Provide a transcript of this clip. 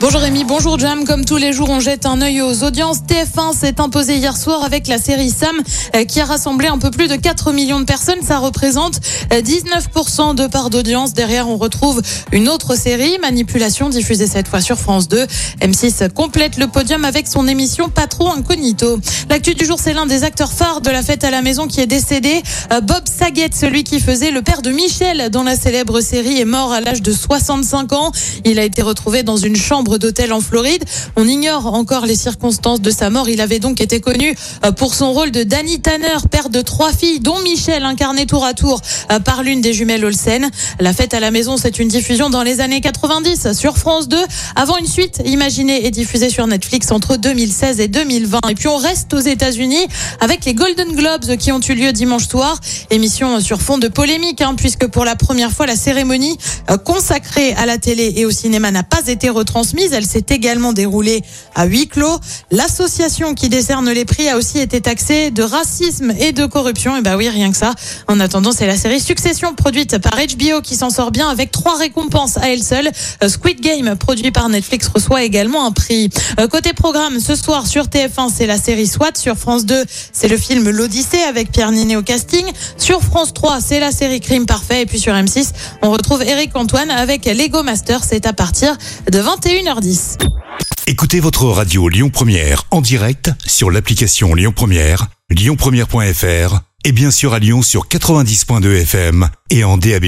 Bonjour Rémi, bonjour Jam. Comme tous les jours, on jette un œil aux audiences. TF1 s'est imposé hier soir avec la série Sam euh, qui a rassemblé un peu plus de 4 millions de personnes. Ça représente euh, 19% de part d'audience. Derrière, on retrouve une autre série, Manipulation, diffusée cette fois sur France 2. M6 complète le podium avec son émission Patron Incognito. L'actu du jour, c'est l'un des acteurs phares de la fête à la maison qui est décédé. Euh, Bob Saget, celui qui faisait le père de Michel dans la célèbre série, est mort à l'âge de 65 ans. Il a été retrouvé dans une chambre d'hôtel en Floride. On ignore encore les circonstances de sa mort. Il avait donc été connu euh, pour son rôle de Danny Tanner, père de trois filles, dont Michel, incarné tour à tour euh, par l'une des jumelles Olsen. La fête à la maison, c'est une diffusion dans les années 90 sur France 2, avant une suite imaginée et diffusée sur Netflix entre 2016 et 2020. Et puis on reste aux États-Unis avec les Golden Globes qui ont eu lieu dimanche soir. Émission sur fond de polémique, hein, puisque pour la première fois, la cérémonie euh, consacrée à la télé et au cinéma n'a pas été retransmise. Elle s'est également déroulée à huis clos. L'association qui décerne les prix a aussi été taxée de racisme et de corruption. Et bah oui, rien que ça. En attendant, c'est la série Succession produite par HBO qui s'en sort bien avec trois récompenses à elle seule. Euh, Squid Game, produit par Netflix, reçoit également un prix. Euh, Côté programme, ce soir sur TF1, c'est la série SWAT. Sur France 2, c'est le film L'Odyssée avec Pierre Ninet au casting. Sur France 3, c'est la série Crime Parfait. Et puis sur M6, on retrouve Eric Antoine avec Lego Master. C'est à partir de 21h10. Écoutez votre radio Lyon Première en direct sur l'application Lyon Première, lyonpremière.fr et bien sûr à Lyon sur 90.2 FM et en DAB+.